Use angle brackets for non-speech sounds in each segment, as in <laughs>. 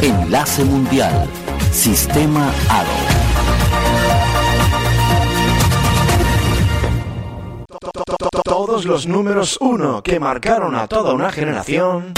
Enlace Mundial. Sistema ADO. Todos los números uno que marcaron a toda una generación.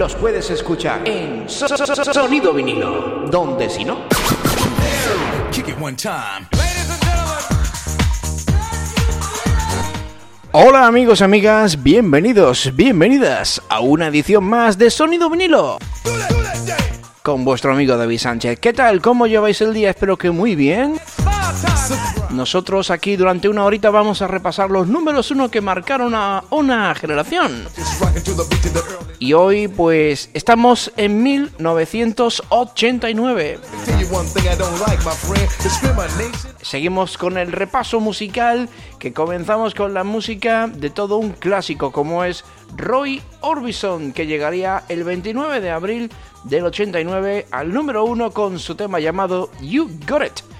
Los puedes escuchar en Sonido Vinilo. Donde si no. Hola amigos, amigas, bienvenidos, bienvenidas a una edición más de Sonido Vinilo. Con vuestro amigo David Sánchez. ¿Qué tal? ¿Cómo lleváis el día? Espero que muy bien. Nosotros aquí durante una horita vamos a repasar los números uno que marcaron a una generación. Y hoy pues estamos en 1989. Seguimos con el repaso musical que comenzamos con la música de todo un clásico como es Roy Orbison que llegaría el 29 de abril del 89 al número uno con su tema llamado You Got It.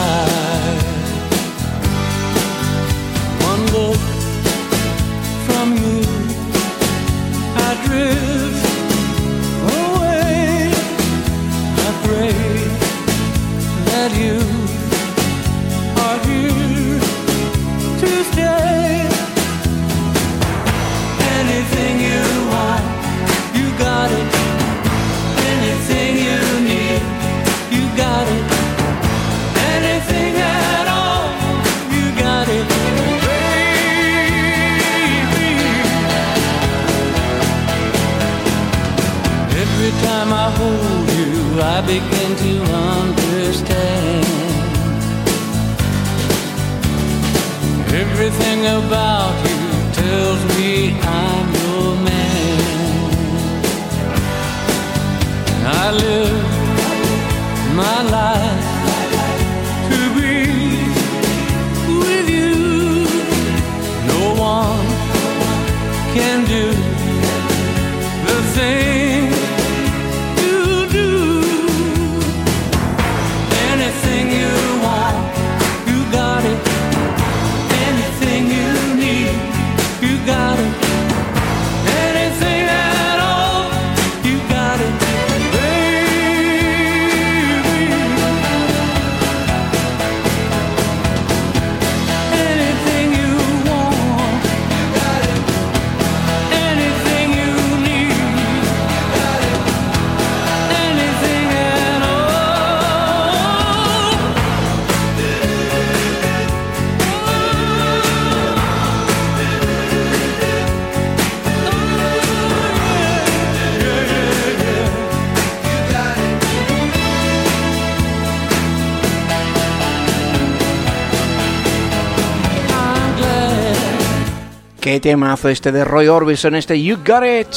Qué temazo este de Roy Orbison, este You Got It.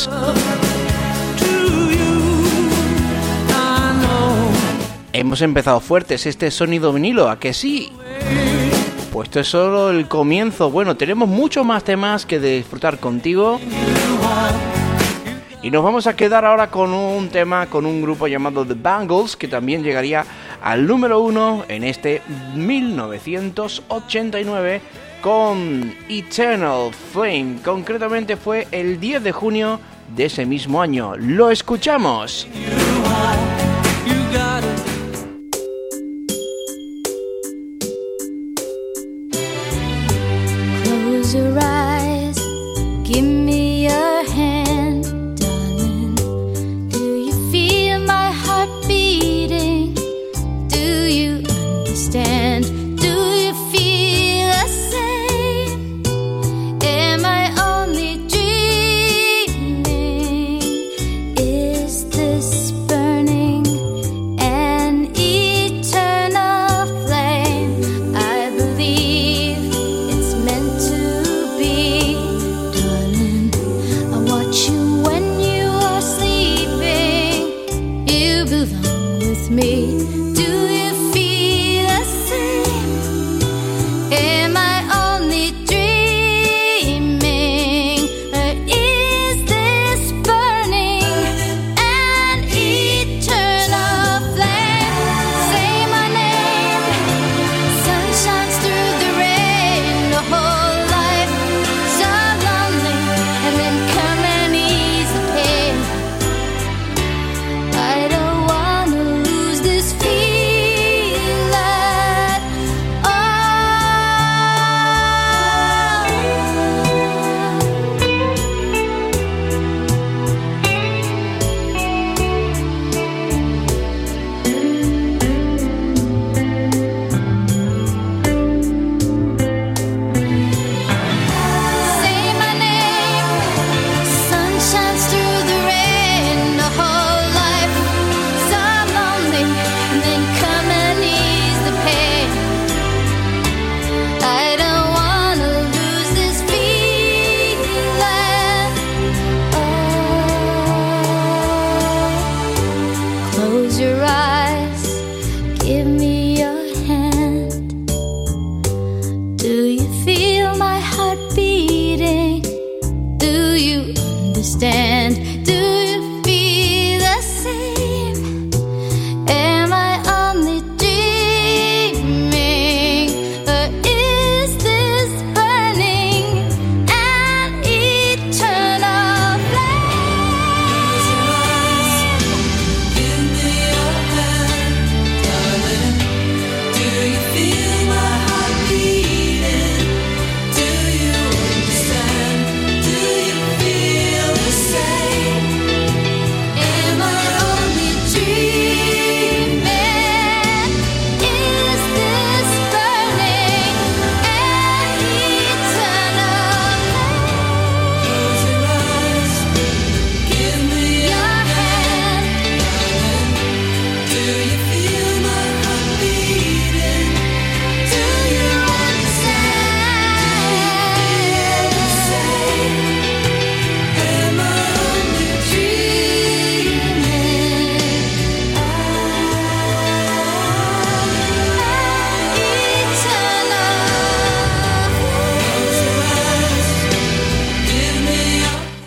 Hemos empezado fuertes este sonido vinilo, ¿a que sí? Pues esto es solo el comienzo. Bueno, tenemos mucho más temas que disfrutar contigo. Y nos vamos a quedar ahora con un tema, con un grupo llamado The Bangles, que también llegaría al número uno en este 1989 con Eternal Flame. Concretamente fue el 10 de junio de ese mismo año. Lo escuchamos.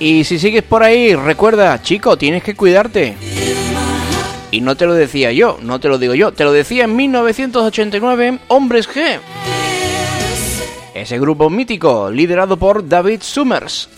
Y si sigues por ahí, recuerda, chico, tienes que cuidarte. Y no te lo decía yo, no te lo digo yo, te lo decía en 1989 Hombres G. Ese grupo mítico, liderado por David Summers.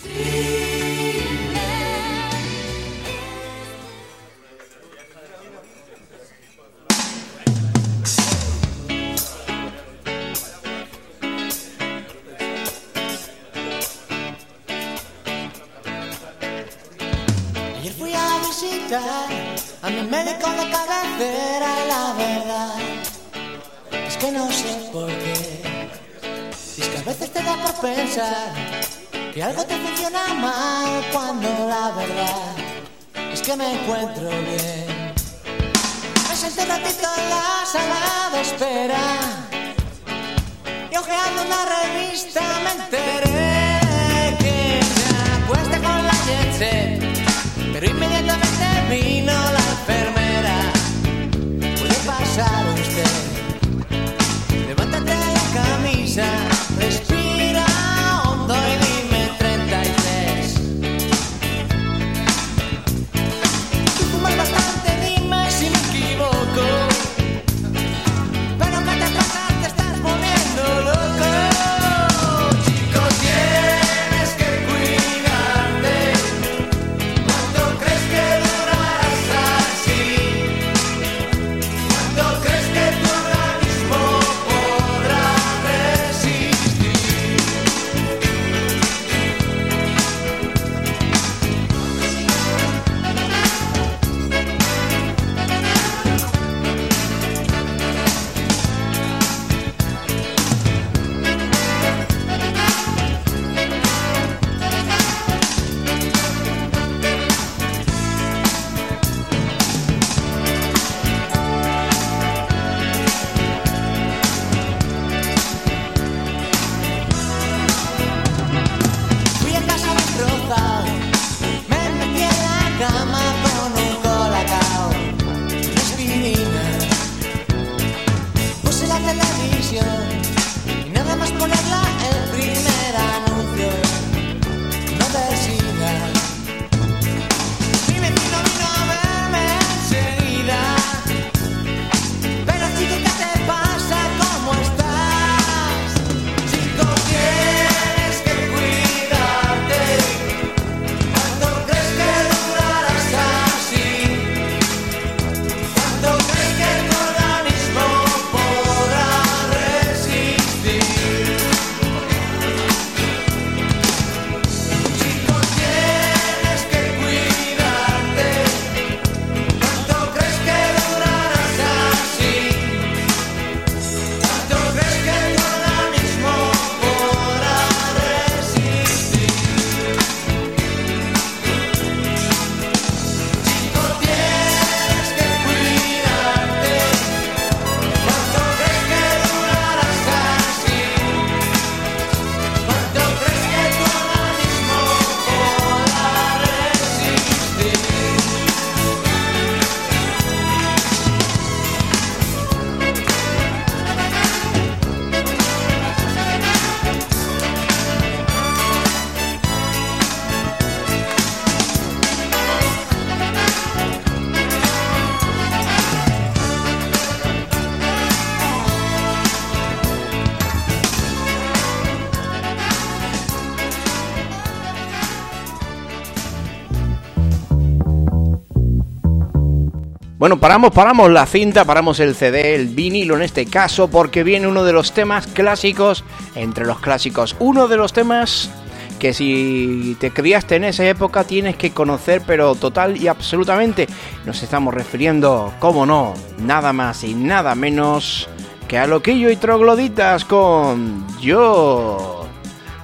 Paramos, paramos la cinta, paramos el CD, el vinilo en este caso, porque viene uno de los temas clásicos, entre los clásicos, uno de los temas que si te criaste en esa época tienes que conocer, pero total y absolutamente. Nos estamos refiriendo, como no, nada más y nada menos que a Loquillo y Trogloditas con Yo.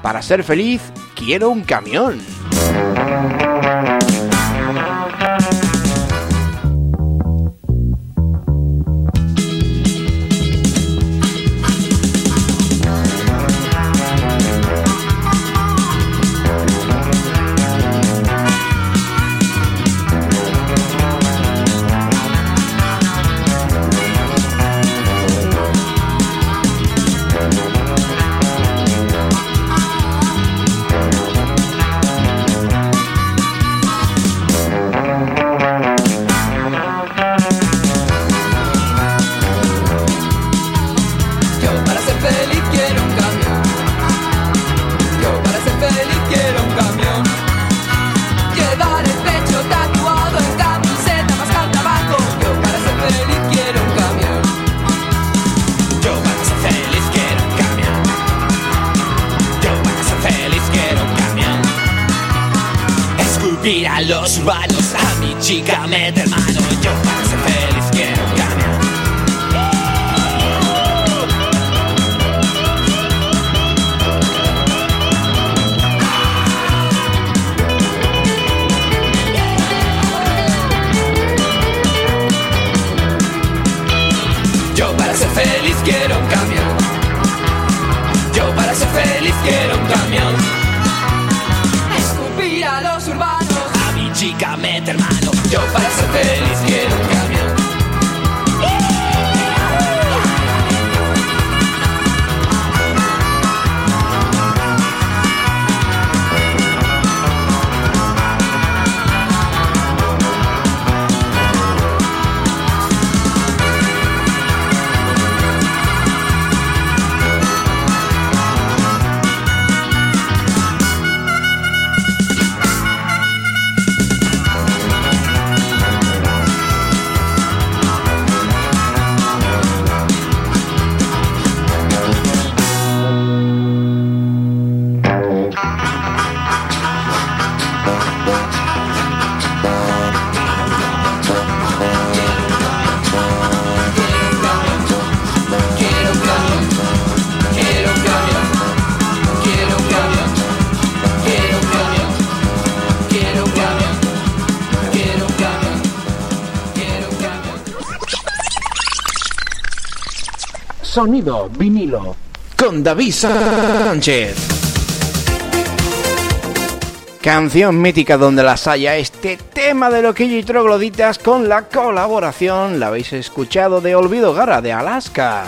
Para ser feliz, quiero un camión. Escupir a los urbanos, a Sonido vinilo con David Sánchez. Canción mítica donde las haya este tema de Loquillo y Trogloditas con la colaboración, la habéis escuchado, de Olvido Gara de Alaska.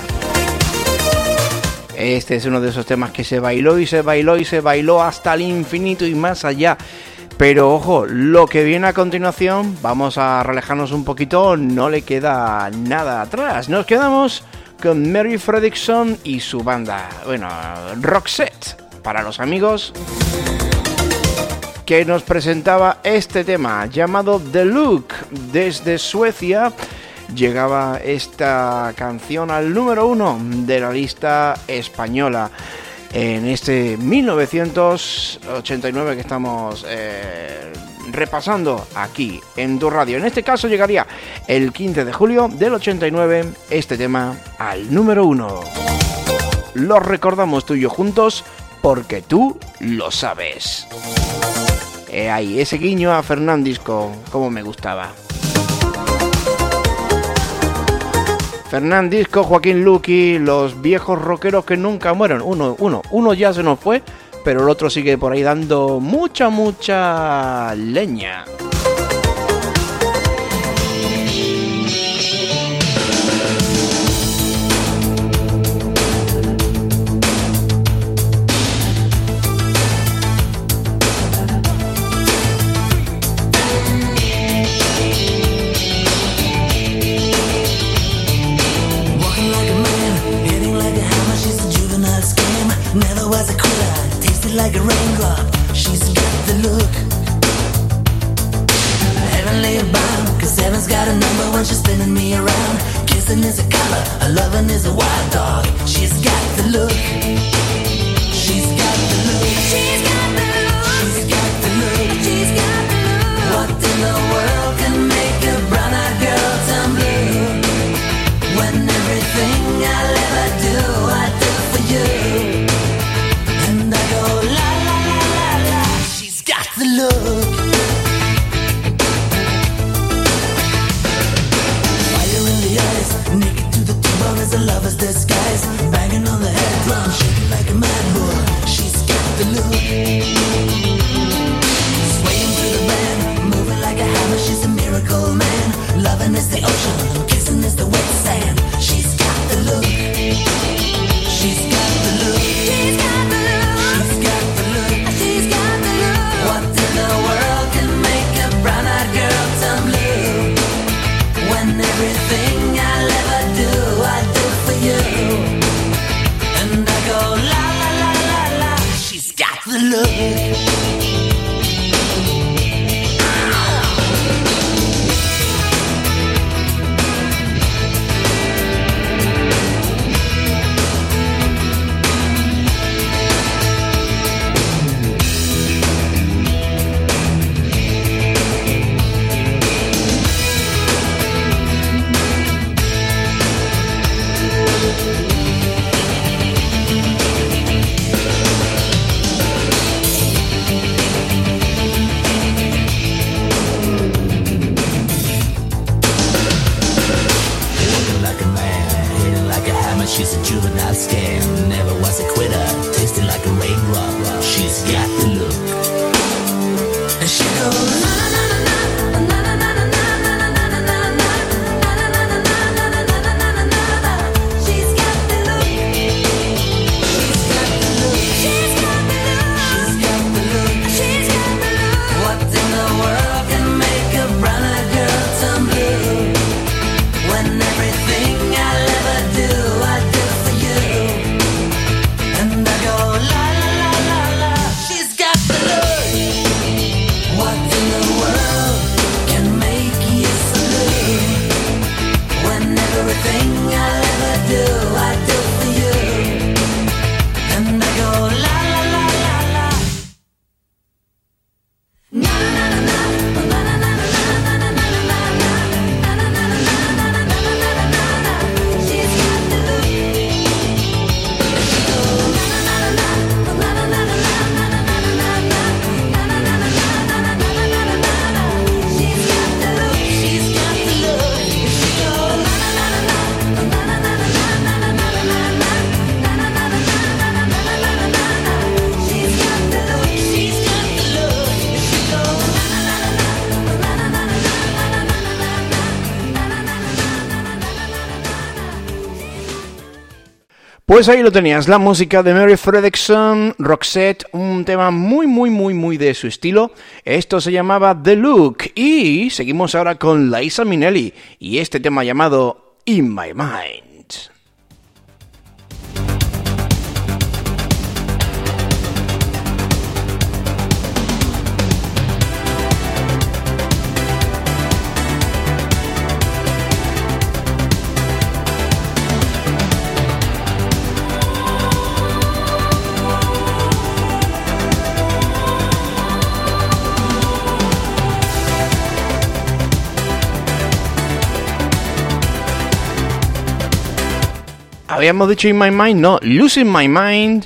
Este es uno de esos temas que se bailó y se bailó y se bailó hasta el infinito y más allá. Pero ojo, lo que viene a continuación, vamos a relajarnos un poquito, no le queda nada atrás. Nos quedamos con Mary Fredrickson y su banda. Bueno, Roxette, para los amigos que nos presentaba este tema llamado The Look desde Suecia. Llegaba esta canción al número uno de la lista española en este 1989 que estamos eh, repasando aquí en tu radio. En este caso llegaría el 15 de julio del 89 este tema al número uno. Lo recordamos tú y yo juntos porque tú lo sabes. Ahí, ese guiño a Fernandisco, como me gustaba. Fernandisco, Joaquín Luqui, los viejos rockeros que nunca mueren. Uno, uno, uno ya se nos fue, pero el otro sigue por ahí dando mucha, mucha leña. acted like a raindrop. She's got the look. Heavenly bound, cause heaven's got a number when she's spinning me around. Kissing is a color, her loving is a wild dog. She's got the look. She's got the look. She's got the look. She's got the look. She's got the look. What in the world can make miss the ocean. Pues ahí lo tenías, la música de Mary Fredrickson, Roxette, un tema muy, muy, muy, muy de su estilo. Esto se llamaba The Look. Y seguimos ahora con Liza Minnelli y este tema llamado In My Mind. Habíamos dicho In My Mind, no, Losing My Mind.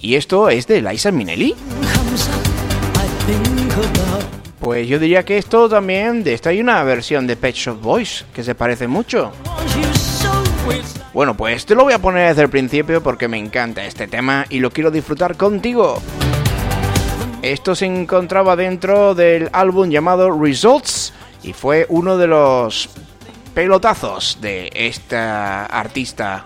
¿Y esto es de Liza Minnelli? Pues yo diría que esto también, de esta hay una versión de Pet Shop Boys que se parece mucho. Bueno, pues te lo voy a poner desde el principio porque me encanta este tema y lo quiero disfrutar contigo. Esto se encontraba dentro del álbum llamado Results y fue uno de los pelotazos de esta artista.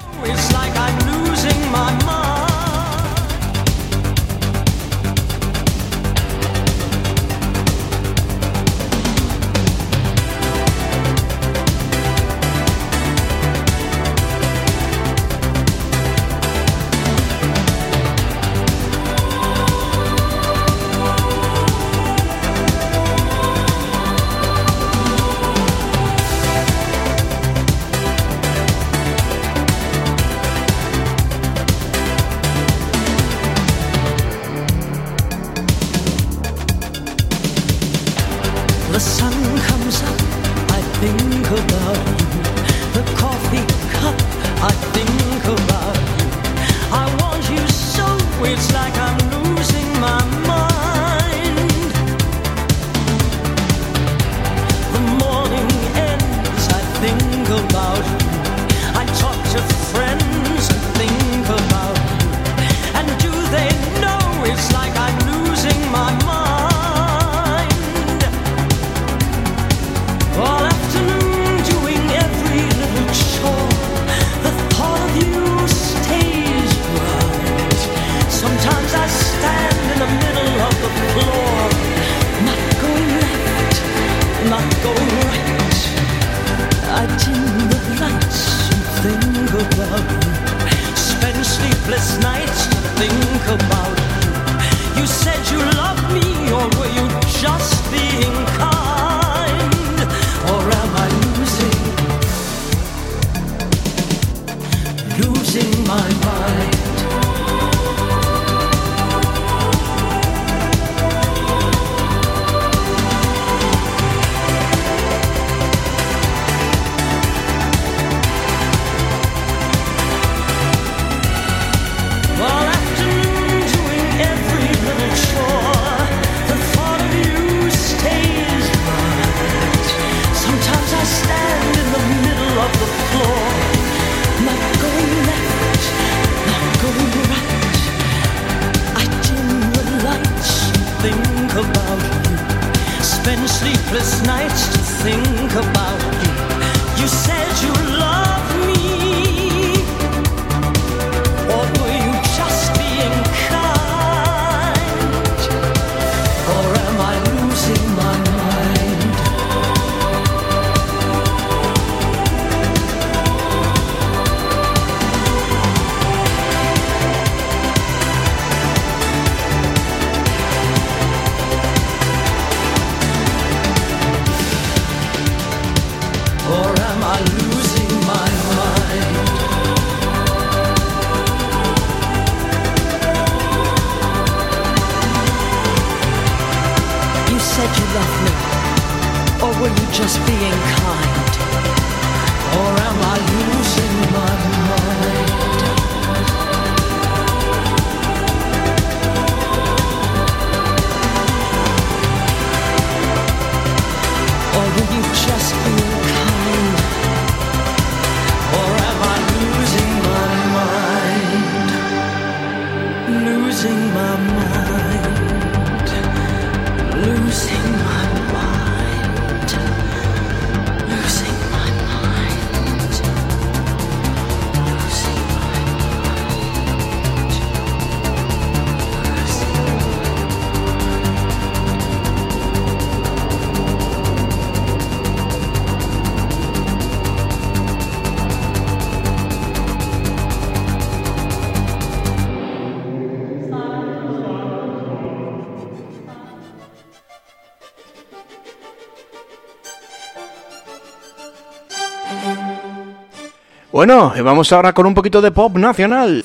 Bueno, vamos ahora con un poquito de pop nacional.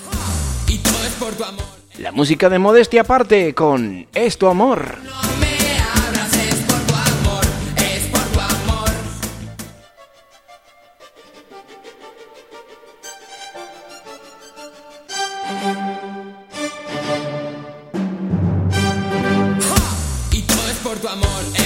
La música de modestia aparte con Es tu amor. por tu amor.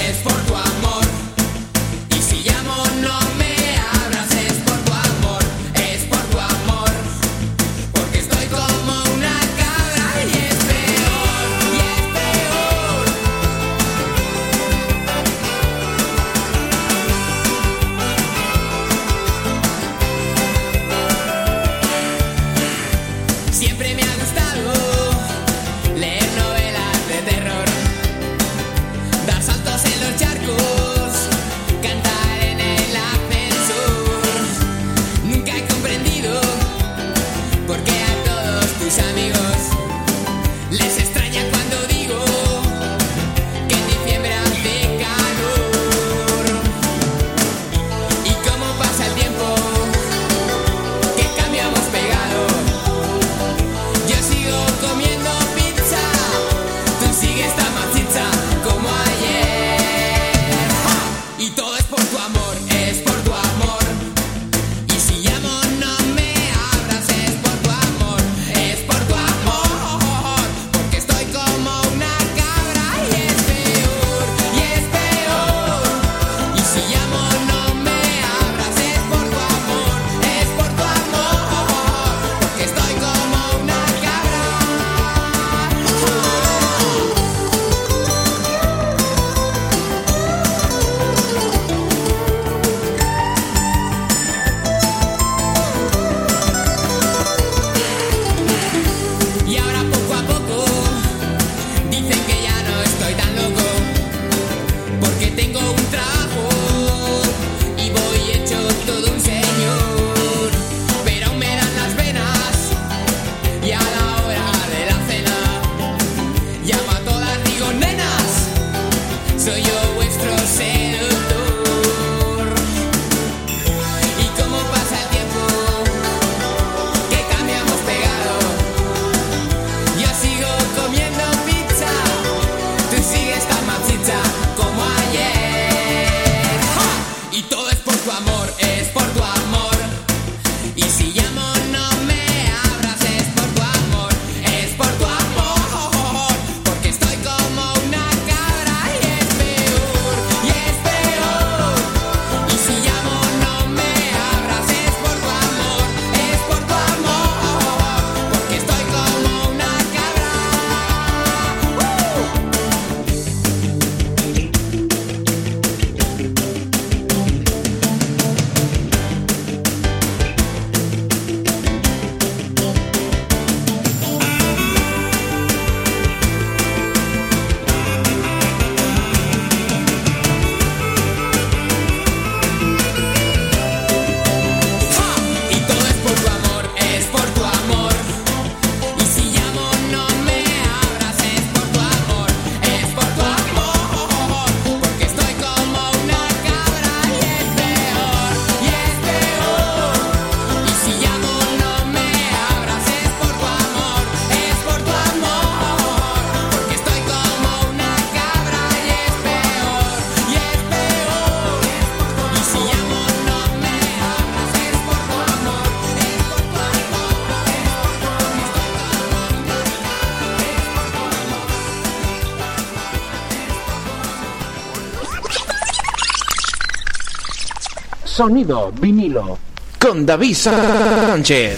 Sonido vinilo con David Sánchez.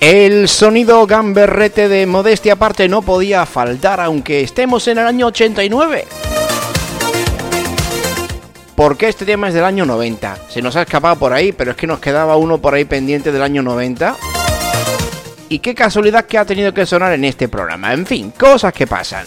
El sonido gamberrete de modestia aparte no podía faltar aunque estemos en el año 89. Porque este tema es del año 90. Se nos ha escapado por ahí, pero es que nos quedaba uno por ahí pendiente del año 90. Y qué casualidad que ha tenido que sonar en este programa. En fin, cosas que pasan.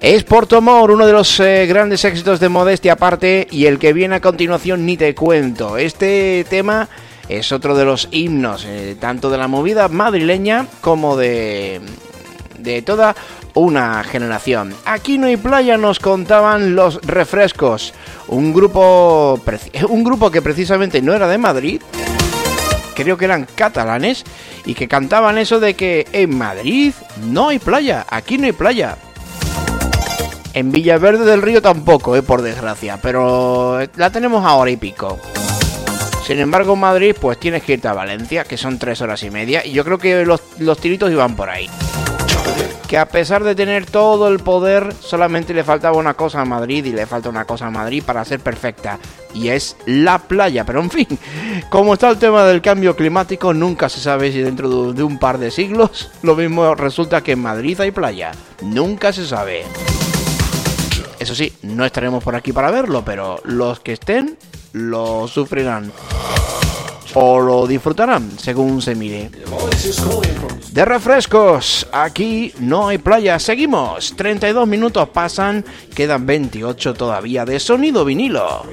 Es por tu amor, uno de los eh, grandes éxitos de Modestia aparte y el que viene a continuación ni te cuento. Este tema es otro de los himnos, eh, tanto de la movida madrileña como de, de toda una generación. Aquí no hay playa, nos contaban los refrescos, un grupo, preci- un grupo que precisamente no era de Madrid, creo que eran catalanes y que cantaban eso de que en Madrid no hay playa, aquí no hay playa. En Villaverde del Río tampoco, eh, por desgracia, pero la tenemos ahora y pico. Sin embargo, en Madrid, pues tienes que irte a Valencia, que son tres horas y media, y yo creo que los, los tiritos iban por ahí. Que a pesar de tener todo el poder, solamente le faltaba una cosa a Madrid y le falta una cosa a Madrid para ser perfecta, y es la playa. Pero en fin, <laughs> como está el tema del cambio climático, nunca se sabe si dentro de de un par de siglos lo mismo resulta que en Madrid hay playa. Nunca se sabe. Eso sí, no estaremos por aquí para verlo, pero los que estén lo sufrirán. O lo disfrutarán, según se mire. De refrescos, aquí no hay playa. Seguimos. 32 minutos pasan, quedan 28 todavía de sonido vinilo.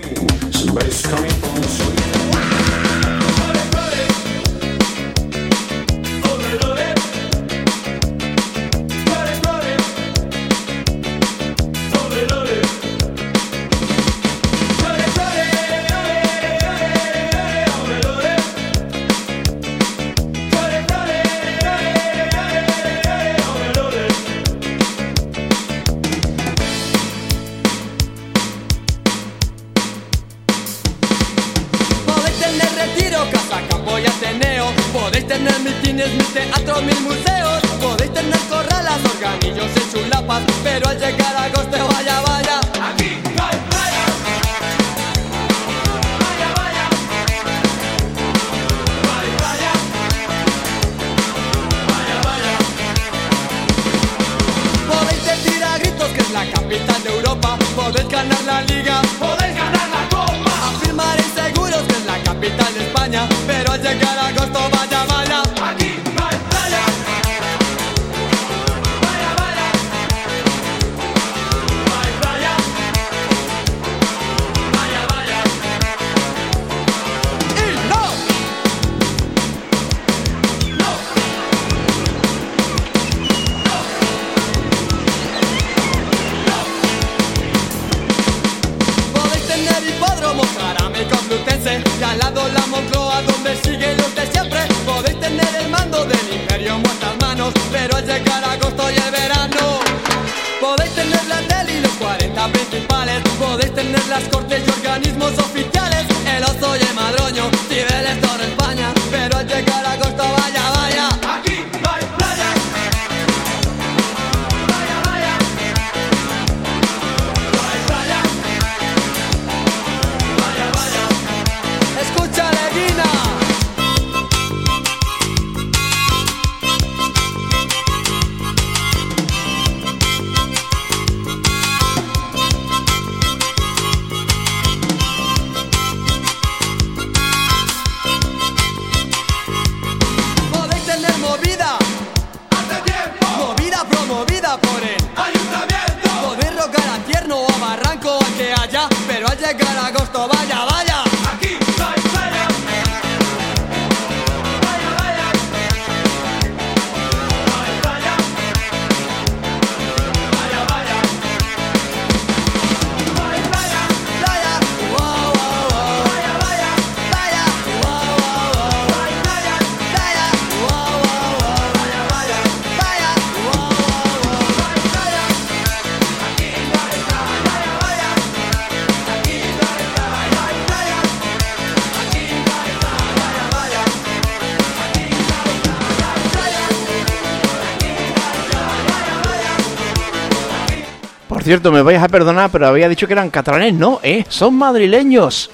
Cierto, me vais a perdonar, pero había dicho que eran catalanes, no, ¿eh? Son madrileños.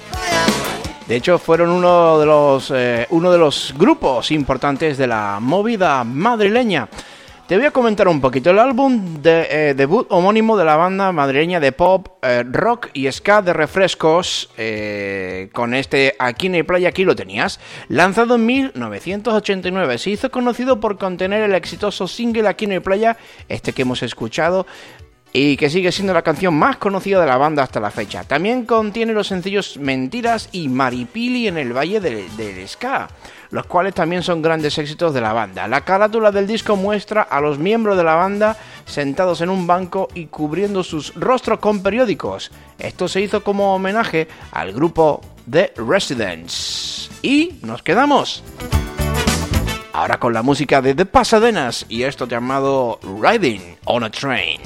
De hecho, fueron uno de los eh, uno de los grupos importantes de la movida madrileña. Te voy a comentar un poquito el álbum de eh, debut homónimo de la banda madrileña de pop, rock y ska de refrescos con este Aquí hay playa, aquí lo tenías. Lanzado en 1989, se hizo conocido por contener el exitoso single Aquí hay playa, este que hemos escuchado, y que sigue siendo la canción más conocida de la banda hasta la fecha. También contiene los sencillos Mentiras y Maripili en el Valle del, del Ska, los cuales también son grandes éxitos de la banda. La carátula del disco muestra a los miembros de la banda sentados en un banco y cubriendo sus rostros con periódicos. Esto se hizo como homenaje al grupo The Residents. Y nos quedamos ahora con la música de The Pasadenas y esto llamado Riding on a Train.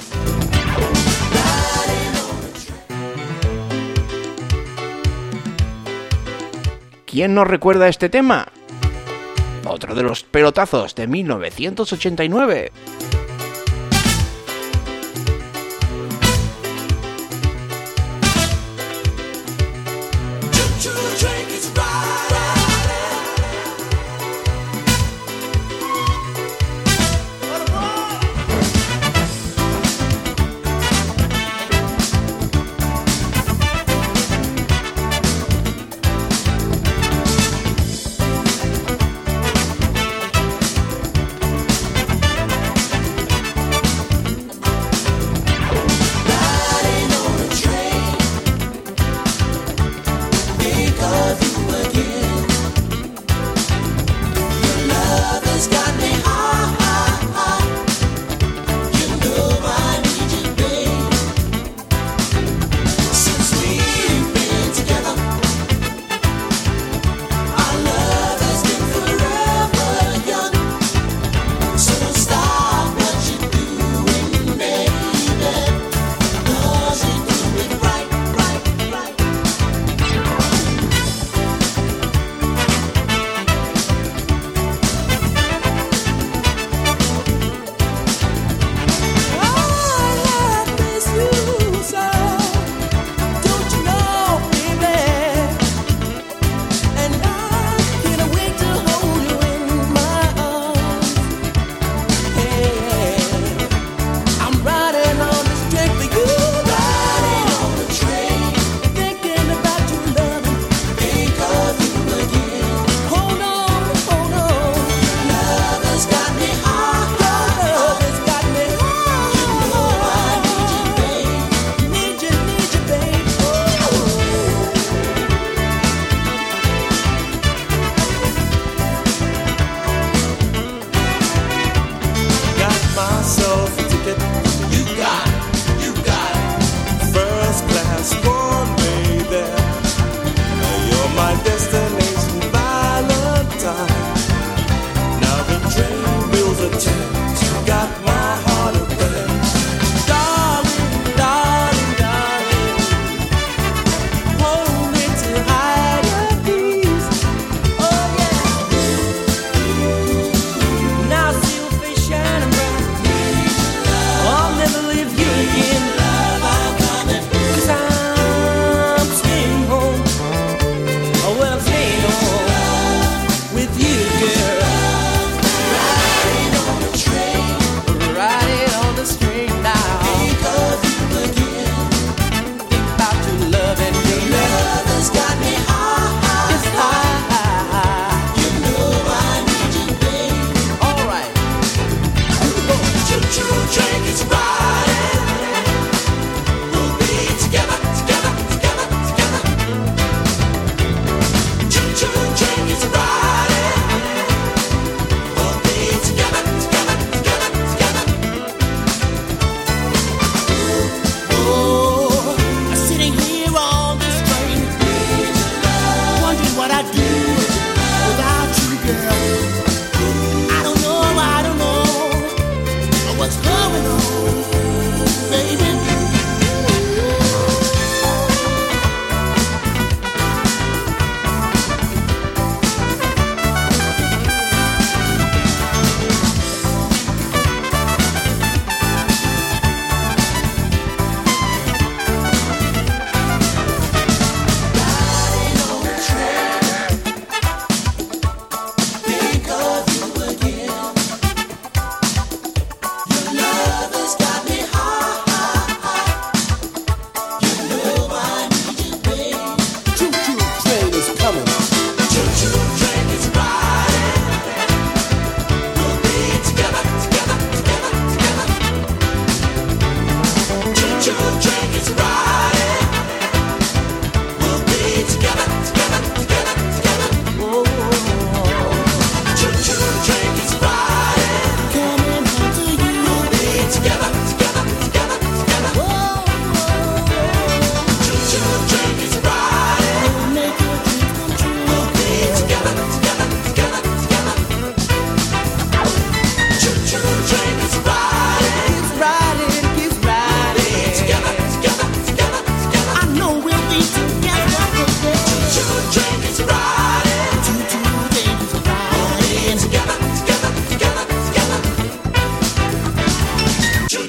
¿Quién nos recuerda este tema? Otro de los pelotazos de 1989.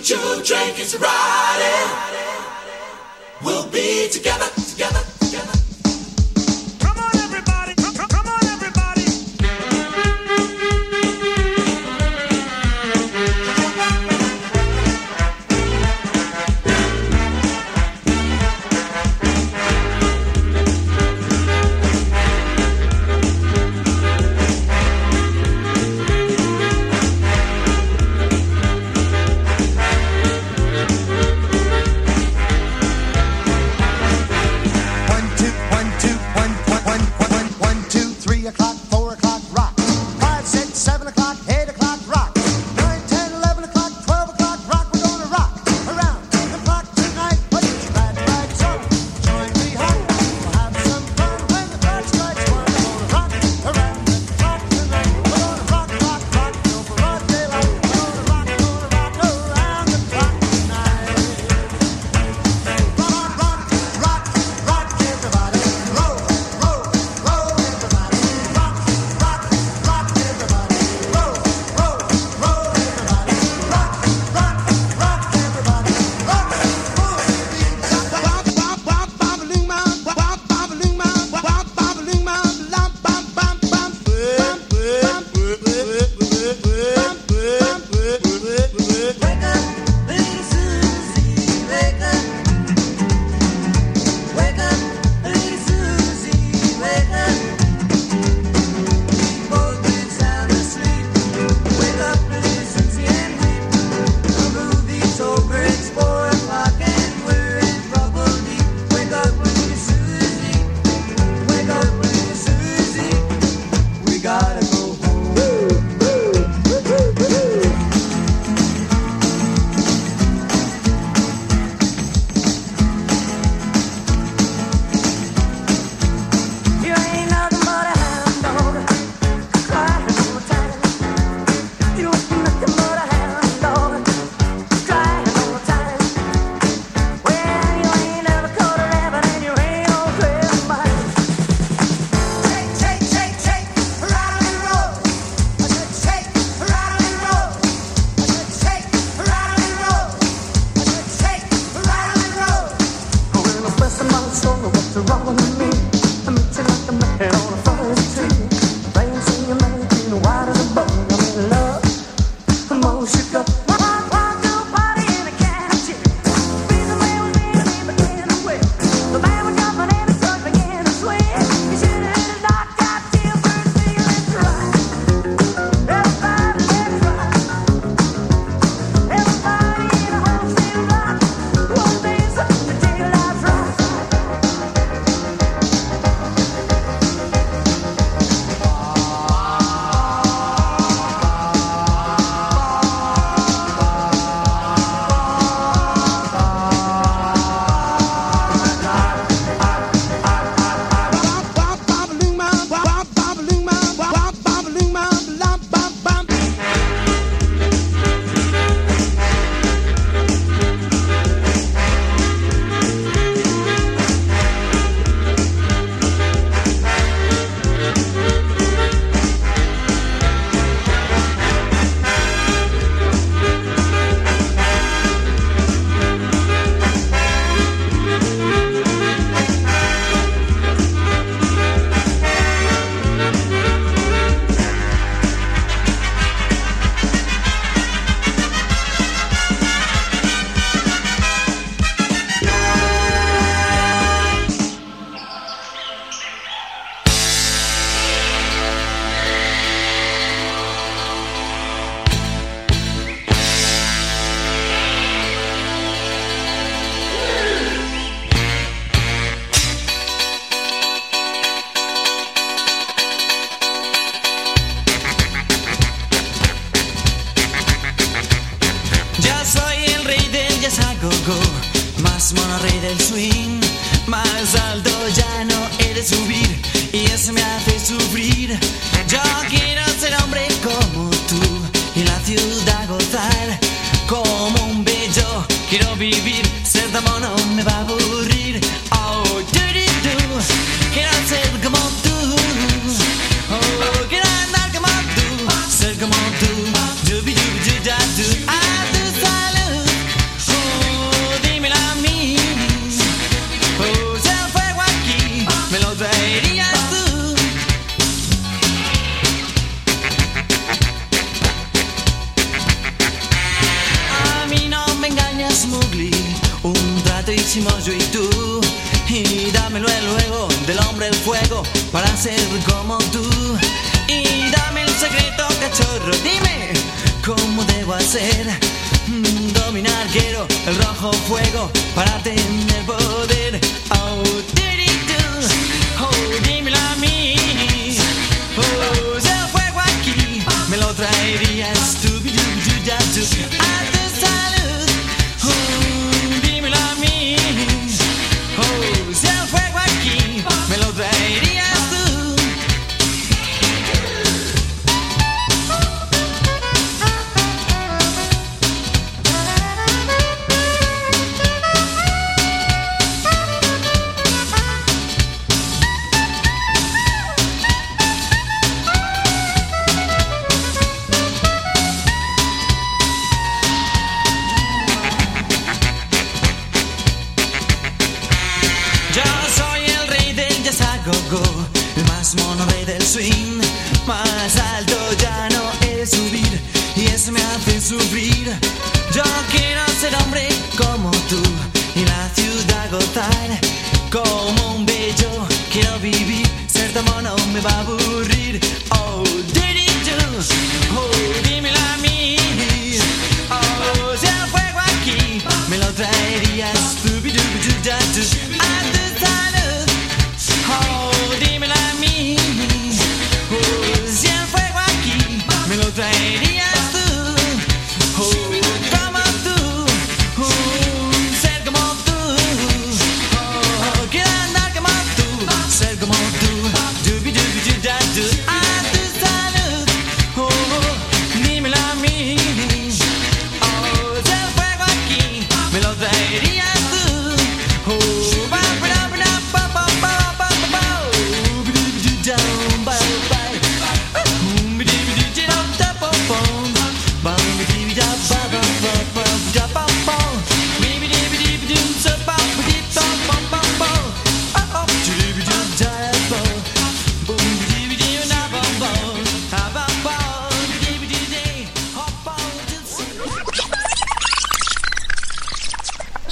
Choo-choo train keeps riding. We'll be together, together.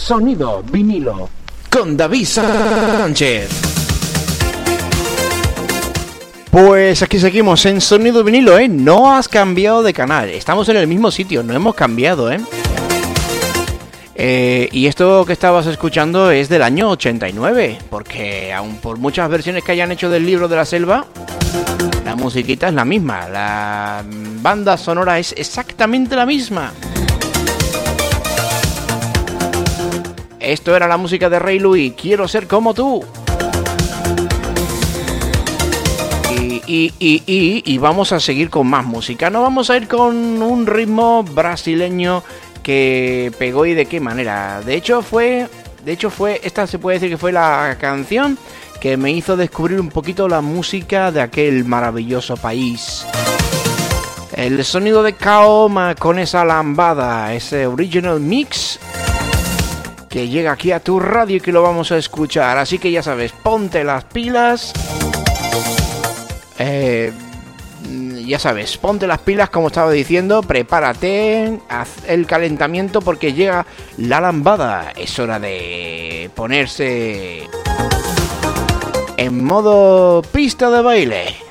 Sonido vinilo con David Sánchez. Pues aquí seguimos en Sonido vinilo, ¿eh? No has cambiado de canal. Estamos en el mismo sitio, no hemos cambiado, ¿eh? Eh, y esto que estabas escuchando es del año 89, porque aun por muchas versiones que hayan hecho del libro de la selva, la musiquita es la misma, la banda sonora es exactamente la misma. Esto era la música de Rey Louis, quiero ser como tú. Y, y, y, y, vamos a seguir con más música. No vamos a ir con un ritmo brasileño que pegó y de qué manera. De hecho fue, de hecho fue, esta se puede decir que fue la canción que me hizo descubrir un poquito la música de aquel maravilloso país. El sonido de Kaoma con esa lambada, ese original mix que llega aquí a tu radio y que lo vamos a escuchar. Así que ya sabes, ponte las pilas. Eh, ya sabes, ponte las pilas como estaba diciendo, prepárate, haz el calentamiento porque llega la lambada. Es hora de ponerse en modo pista de baile.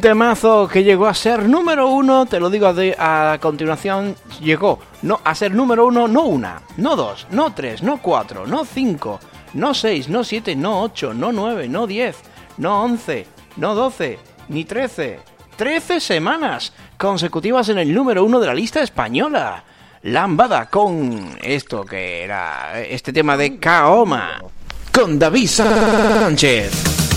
Un temazo que llegó a ser número uno, te lo digo a, a continuación, llegó no a ser número uno, no una, no dos, no tres, no cuatro, no cinco, no seis, no siete, no ocho, no nueve, no diez, no once, no doce, ni trece. Trece semanas consecutivas en el número uno de la lista española. Lambada con esto que era este tema de Kaoma. Con David Sánchez.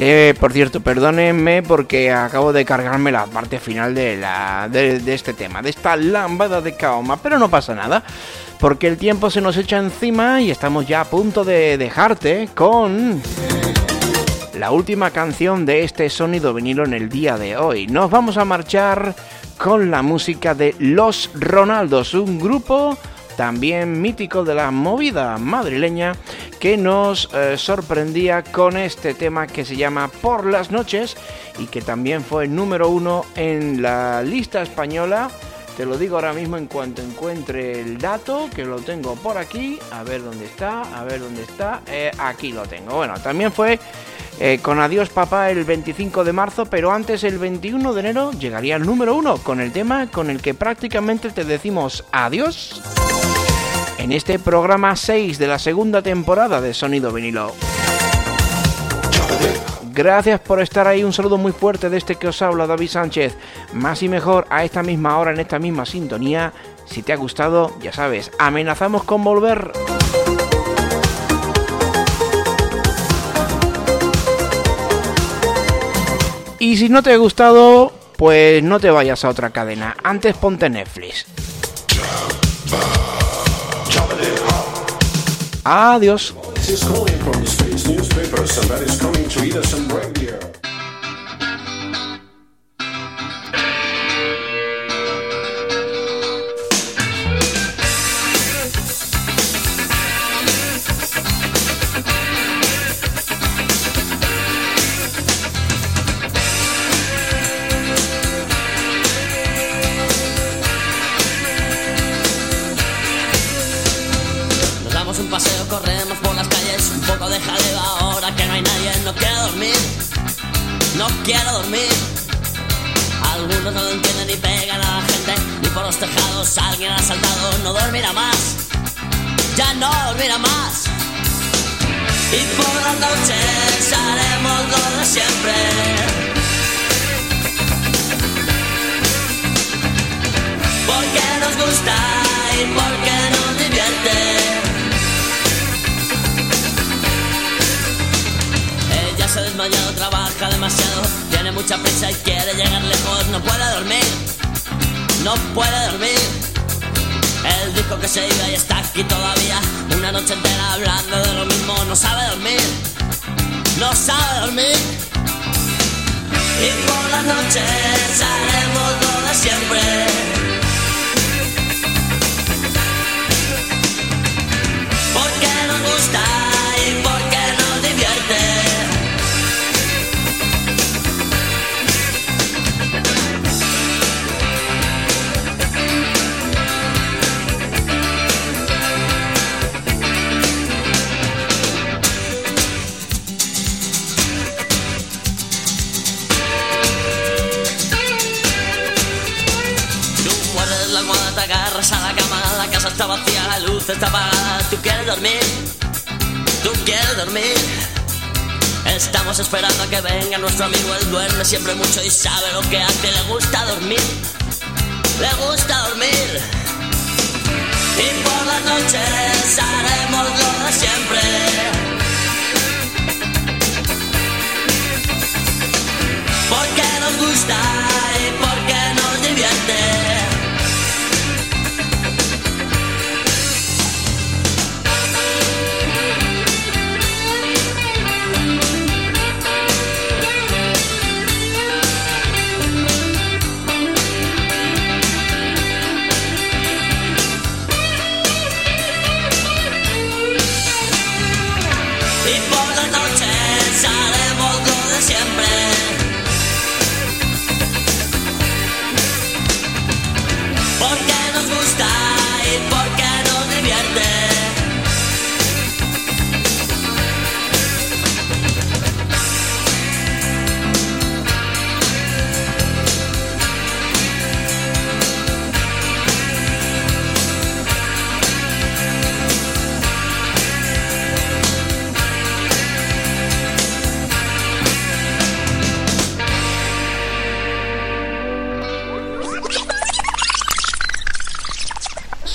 Eh, por cierto, perdónenme porque acabo de cargarme la parte final de, la, de, de este tema, de esta lambada de Kaoma, pero no pasa nada, porque el tiempo se nos echa encima y estamos ya a punto de dejarte con la última canción de este sonido vinilo en el día de hoy. Nos vamos a marchar con la música de Los Ronaldos, un grupo también mítico de la movida madrileña que nos eh, sorprendía con este tema que se llama Por las noches y que también fue número uno en la lista española. Te lo digo ahora mismo en cuanto encuentre el dato, que lo tengo por aquí. A ver dónde está, a ver dónde está. Eh, aquí lo tengo. Bueno, también fue eh, con Adiós Papá el 25 de marzo, pero antes el 21 de enero llegaría el número uno con el tema con el que prácticamente te decimos adiós en este programa 6 de la segunda temporada de Sonido Vinilo. Gracias por estar ahí, un saludo muy fuerte de este que os habla David Sánchez. Más y mejor a esta misma hora, en esta misma sintonía. Si te ha gustado, ya sabes, amenazamos con volver. Y si no te ha gustado, pues no te vayas a otra cadena. Antes ponte Netflix. Adiós. Alguien ha saltado. No dormirá más, ya no dormirá más. Y por las noches haremos lo siempre. Porque nos gusta y porque nos divierte. Ella se ha desmayado, trabaja demasiado, tiene mucha prisa y quiere llegar lejos, no puede dormir, no puede dormir. El disco que se iba y está aquí todavía. Una noche entera hablando de lo mismo, no sabe dormir. No sabe dormir. Y por las noches haremos lo de siempre. Porque nos gusta casa está vacía, la luz está apagada. Tú quieres dormir, tú quieres dormir. Estamos esperando a que venga nuestro amigo, él duerme siempre mucho y sabe lo que hace, le gusta dormir, le gusta dormir. Y por las noches haremos lo de siempre. Porque nos gusta siempre.